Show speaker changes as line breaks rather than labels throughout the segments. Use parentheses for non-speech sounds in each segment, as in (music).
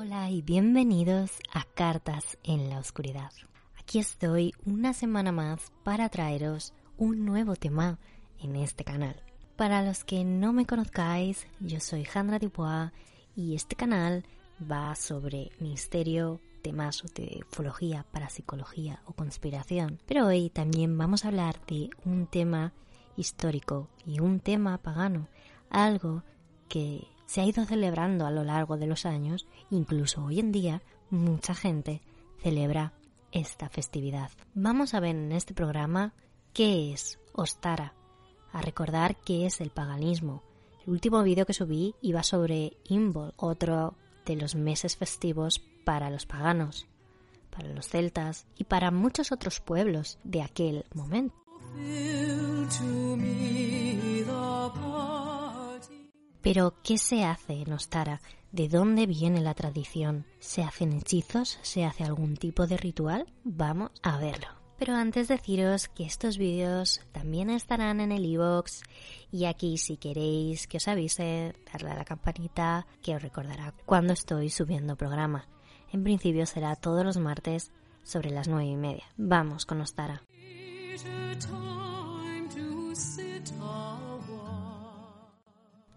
Hola y bienvenidos a Cartas en la Oscuridad. Aquí estoy una semana más para traeros un nuevo tema en este canal. Para los que no me conozcáis, yo soy Jandra Dubois y este canal va sobre misterio, temas de ufología, parapsicología o conspiración. Pero hoy también vamos a hablar de un tema histórico y un tema pagano, algo que se ha ido celebrando a lo largo de los años, incluso hoy en día mucha gente celebra esta festividad. Vamos a ver en este programa qué es Ostara, a recordar qué es el paganismo. El último vídeo que subí iba sobre Imbol, otro de los meses festivos para los paganos, para los celtas y para muchos otros pueblos de aquel momento. Pero, ¿qué se hace en Ostara? ¿De dónde viene la tradición? ¿Se hacen hechizos? ¿Se hace algún tipo de ritual? Vamos a verlo. Pero antes deciros que estos vídeos también estarán en el iVoox y aquí si queréis que os avise, darle a la campanita que os recordará cuando estoy subiendo programa. En principio será todos los martes sobre las nueve y media. Vamos con Ostara.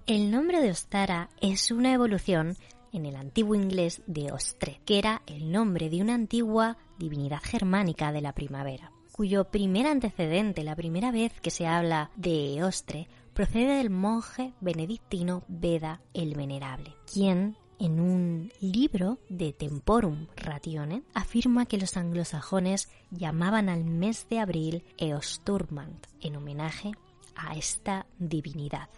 El nombre de Ostara es una evolución en el antiguo inglés de Ostre, que era el nombre de una antigua divinidad germánica de la primavera, cuyo primer antecedente, la primera vez que se habla de Ostre, procede del monje benedictino Beda el Venerable, quien en un libro de Temporum Ratione afirma que los anglosajones llamaban al mes de abril Eosturmant en homenaje a esta divinidad,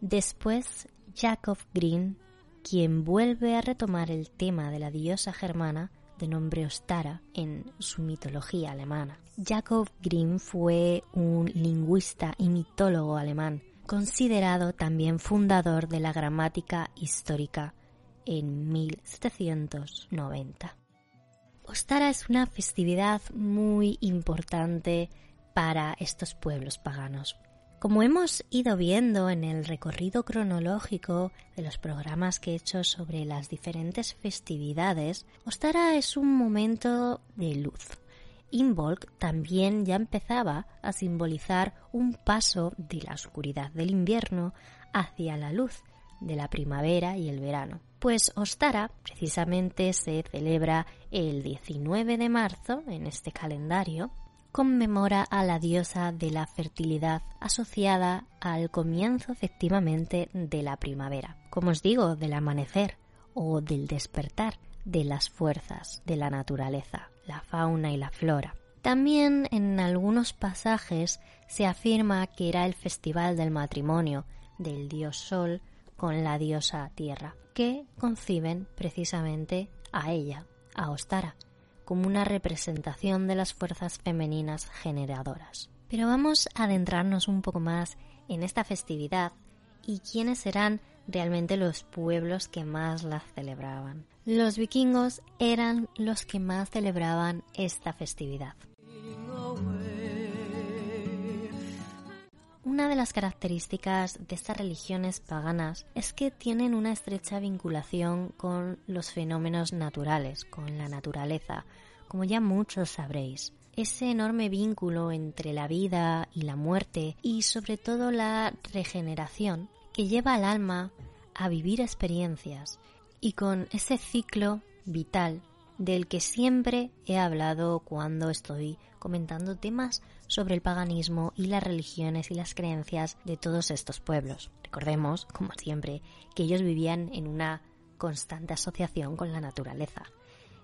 Después, Jacob Green quien vuelve a retomar el tema de la diosa germana de nombre Ostara en su mitología alemana. Jacob Grimm fue un lingüista y mitólogo alemán, considerado también fundador de la gramática histórica en 1790. Ostara es una festividad muy importante para estos pueblos paganos, como hemos ido viendo en el recorrido cronológico de los programas que he hecho sobre las diferentes festividades, Ostara es un momento de luz. Imbolc también ya empezaba a simbolizar un paso de la oscuridad del invierno hacia la luz de la primavera y el verano. Pues Ostara precisamente se celebra el 19 de marzo en este calendario conmemora a la diosa de la fertilidad asociada al comienzo efectivamente de la primavera, como os digo, del amanecer o del despertar de las fuerzas de la naturaleza, la fauna y la flora. También en algunos pasajes se afirma que era el festival del matrimonio del dios Sol con la diosa Tierra, que conciben precisamente a ella, a Ostara, como una representación de las fuerzas femeninas generadoras. Pero vamos a adentrarnos un poco más en esta festividad y quiénes serán realmente los pueblos que más la celebraban. Los vikingos eran los que más celebraban esta festividad. Una de las características de estas religiones paganas es que tienen una estrecha vinculación con los fenómenos naturales, con la naturaleza, como ya muchos sabréis. Ese enorme vínculo entre la vida y la muerte y sobre todo la regeneración que lleva al alma a vivir experiencias y con ese ciclo vital del que siempre he hablado cuando estoy comentando temas sobre el paganismo y las religiones y las creencias de todos estos pueblos. Recordemos, como siempre, que ellos vivían en una constante asociación con la naturaleza.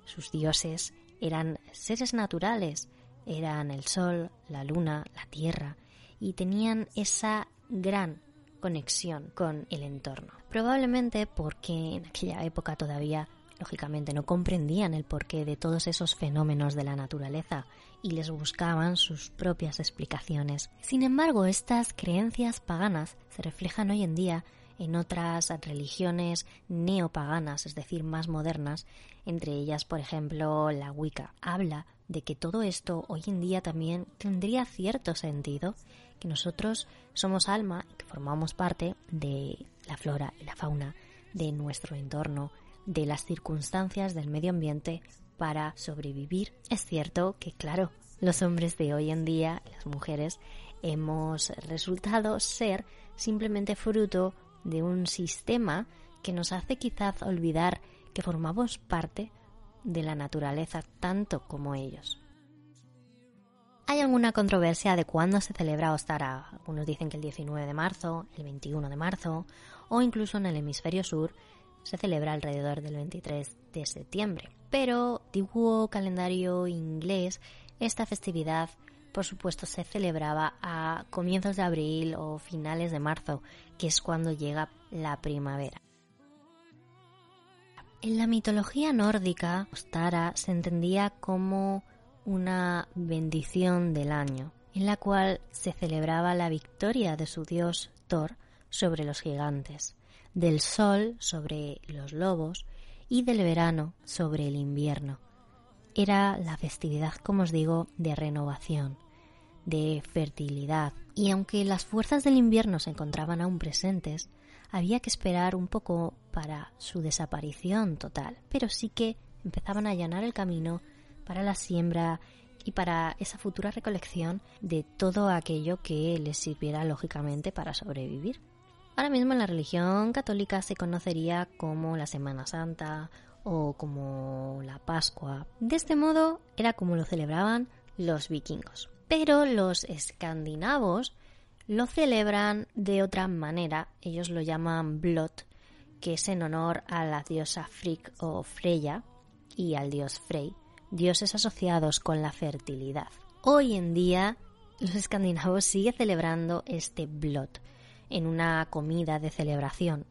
Sus dioses eran seres naturales, eran el sol, la luna, la tierra, y tenían esa gran conexión con el entorno. Probablemente porque en aquella época todavía lógicamente no comprendían el porqué de todos esos fenómenos de la naturaleza y les buscaban sus propias explicaciones. Sin embargo, estas creencias paganas se reflejan hoy en día en otras religiones neopaganas, es decir, más modernas, entre ellas, por ejemplo, la Wicca. Habla de que todo esto hoy en día también tendría cierto sentido, que nosotros somos alma que formamos parte de la flora y la fauna de nuestro entorno, de las circunstancias del medio ambiente para sobrevivir. Es cierto que, claro, los hombres de hoy en día, las mujeres, hemos resultado ser simplemente fruto de un sistema que nos hace quizás olvidar que formamos parte de la naturaleza tanto como ellos. Hay alguna controversia de cuándo se celebra Ostara. Algunos dicen que el 19 de marzo, el 21 de marzo o incluso en el hemisferio sur se celebra alrededor del 23 de septiembre. Pero, antiguo calendario inglés, esta festividad por supuesto se celebraba a comienzos de abril o finales de marzo, que es cuando llega la primavera. En la mitología nórdica, Ostara se entendía como una bendición del año, en la cual se celebraba la victoria de su dios Thor sobre los gigantes, del sol sobre los lobos y del verano sobre el invierno. Era la festividad, como os digo, de renovación, de fertilidad, y aunque las fuerzas del invierno se encontraban aún presentes, había que esperar un poco para su desaparición total, pero sí que empezaban a allanar el camino para la siembra y para esa futura recolección de todo aquello que les sirviera lógicamente para sobrevivir. Ahora mismo en la religión católica se conocería como la Semana Santa o como la Pascua. De este modo era como lo celebraban los vikingos. Pero los escandinavos lo celebran de otra manera. Ellos lo llaman Blot, que es en honor a la diosa Frigg o Freya y al dios Frey dioses asociados con la fertilidad. Hoy en día, los escandinavos siguen celebrando este blot en una comida de celebración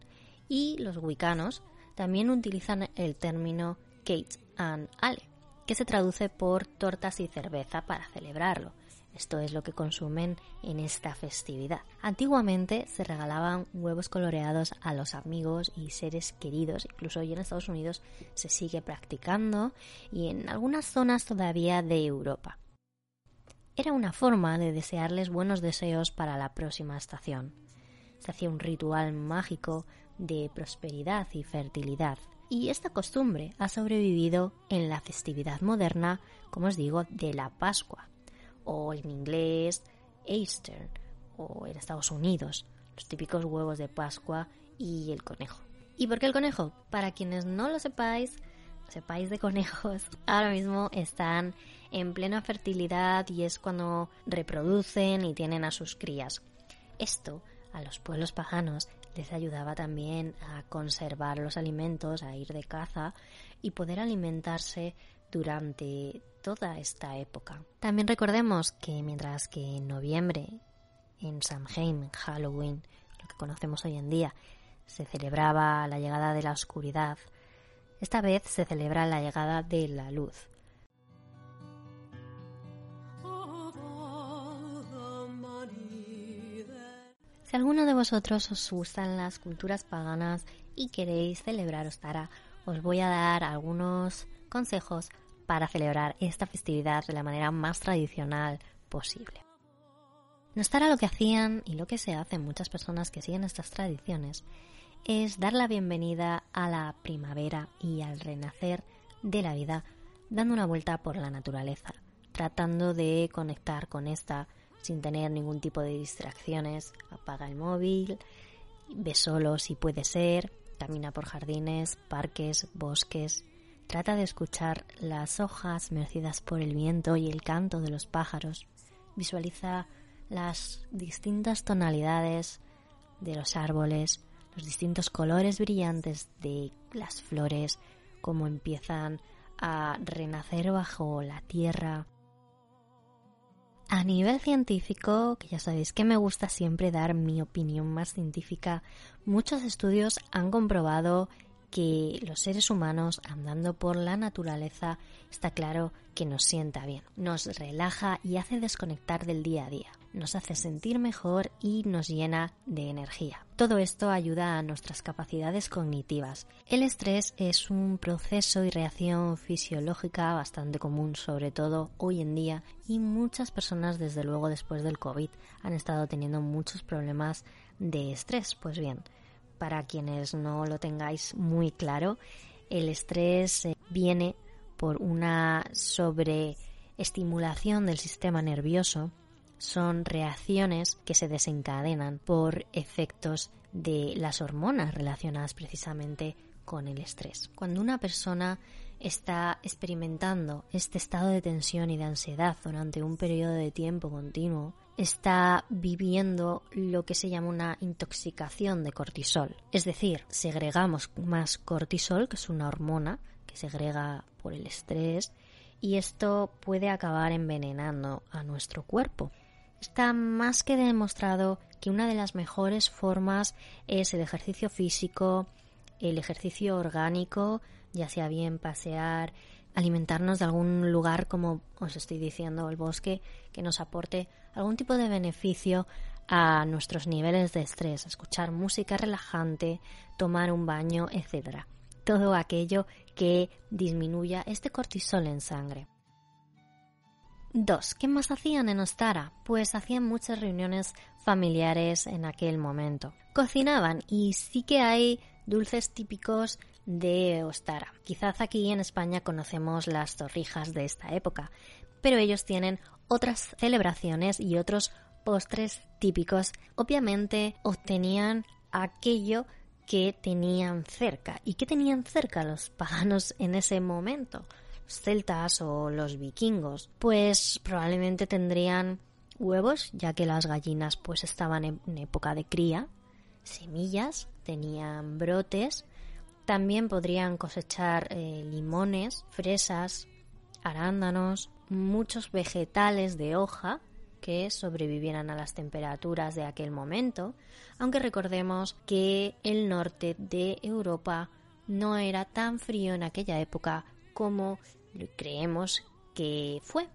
y los wicanos también utilizan el término Kate and Ale, que se traduce por tortas y cerveza para celebrarlo. Esto es lo que consumen en esta festividad. Antiguamente se regalaban huevos coloreados a los amigos y seres queridos, incluso hoy en Estados Unidos se sigue practicando y en algunas zonas todavía de Europa. Era una forma de desearles buenos deseos para la próxima estación. Se hacía un ritual mágico de prosperidad y fertilidad. Y esta costumbre ha sobrevivido en la festividad moderna, como os digo, de la Pascua, o en inglés Easter o en Estados Unidos, los típicos huevos de Pascua y el conejo. ¿Y por qué el conejo? Para quienes no lo sepáis, sepáis de conejos, (laughs) ahora mismo están en plena fertilidad y es cuando reproducen y tienen a sus crías. Esto a los pueblos paganos les ayudaba también a conservar los alimentos, a ir de caza y poder alimentarse durante toda esta época. También recordemos que mientras que en noviembre, en Samhain, Halloween, lo que conocemos hoy en día, se celebraba la llegada de la oscuridad, esta vez se celebra la llegada de la luz. Si alguno de vosotros os gustan las culturas paganas y queréis celebrar Ostara, os voy a dar algunos consejos para celebrar esta festividad de la manera más tradicional posible. No estará lo que hacían y lo que se hace muchas personas que siguen estas tradiciones es dar la bienvenida a la primavera y al renacer de la vida dando una vuelta por la naturaleza, tratando de conectar con esta sin tener ningún tipo de distracciones. Apaga el móvil, ve solo si puede ser, camina por jardines, parques, bosques, Trata de escuchar las hojas mecidas por el viento y el canto de los pájaros. Visualiza las distintas tonalidades de los árboles, los distintos colores brillantes de las flores, cómo empiezan a renacer bajo la tierra. A nivel científico, que ya sabéis que me gusta siempre dar mi opinión más científica, muchos estudios han comprobado que los seres humanos andando por la naturaleza está claro que nos sienta bien, nos relaja y hace desconectar del día a día, nos hace sentir mejor y nos llena de energía. Todo esto ayuda a nuestras capacidades cognitivas. El estrés es un proceso y reacción fisiológica bastante común, sobre todo hoy en día, y muchas personas desde luego después del COVID han estado teniendo muchos problemas de estrés. Pues bien, para quienes no lo tengáis muy claro, el estrés eh, viene por una sobreestimulación del sistema nervioso. Son reacciones que se desencadenan por efectos de las hormonas relacionadas precisamente con el estrés. Cuando una persona está experimentando este estado de tensión y de ansiedad durante un periodo de tiempo continuo, está viviendo lo que se llama una intoxicación de cortisol. Es decir, segregamos más cortisol, que es una hormona que segrega por el estrés, y esto puede acabar envenenando a nuestro cuerpo. Está más que demostrado que una de las mejores formas es el ejercicio físico, el ejercicio orgánico, ya sea bien pasear, alimentarnos de algún lugar, como os estoy diciendo, el bosque, que nos aporte algún tipo de beneficio a nuestros niveles de estrés, escuchar música relajante, tomar un baño, etc. Todo aquello que disminuya este cortisol en sangre. 2. ¿Qué más hacían en Ostara? Pues hacían muchas reuniones familiares en aquel momento. Cocinaban y sí que hay dulces típicos de Ostara. Quizás aquí en España conocemos las torrijas de esta época, pero ellos tienen otras celebraciones y otros postres típicos. Obviamente obtenían aquello que tenían cerca. ¿Y qué tenían cerca los (laughs) paganos en ese momento? Celtas o los vikingos. Pues probablemente tendrían huevos, ya que las gallinas pues estaban en época de cría, semillas, tenían brotes, también podrían cosechar eh, limones, fresas, arándanos, muchos vegetales de hoja que sobrevivieran a las temperaturas de aquel momento, aunque recordemos que el norte de Europa no era tan frío en aquella época como creemos que fue.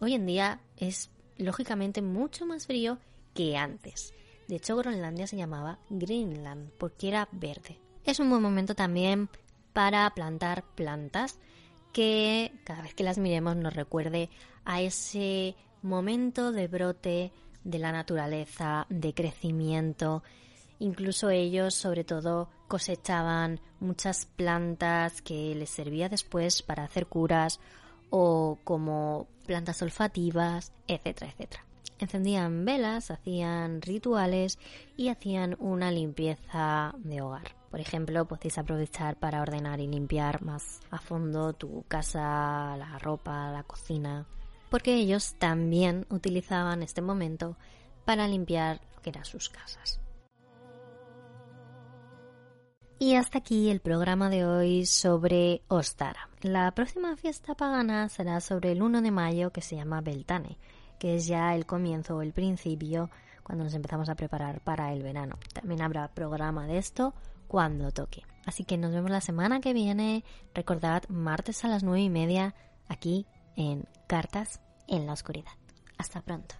Hoy en día es lógicamente mucho más frío que antes. De hecho, Groenlandia se llamaba Greenland porque era verde. Es un buen momento también para plantar plantas que cada vez que las miremos nos recuerde a ese momento de brote de la naturaleza, de crecimiento. Incluso ellos, sobre todo, cosechaban muchas plantas que les servía después para hacer curas o como plantas olfativas, etcétera, etcétera encendían velas, hacían rituales y hacían una limpieza de hogar. Por ejemplo, podéis aprovechar para ordenar y limpiar más a fondo tu casa, la ropa, la cocina, porque ellos también utilizaban este momento para limpiar lo que eran sus casas. Y hasta aquí el programa de hoy sobre Ostara. La próxima fiesta pagana será sobre el 1 de mayo que se llama Beltane que es ya el comienzo o el principio cuando nos empezamos a preparar para el verano. También habrá programa de esto cuando toque. Así que nos vemos la semana que viene. Recordad, martes a las nueve y media aquí en Cartas en la Oscuridad. Hasta pronto.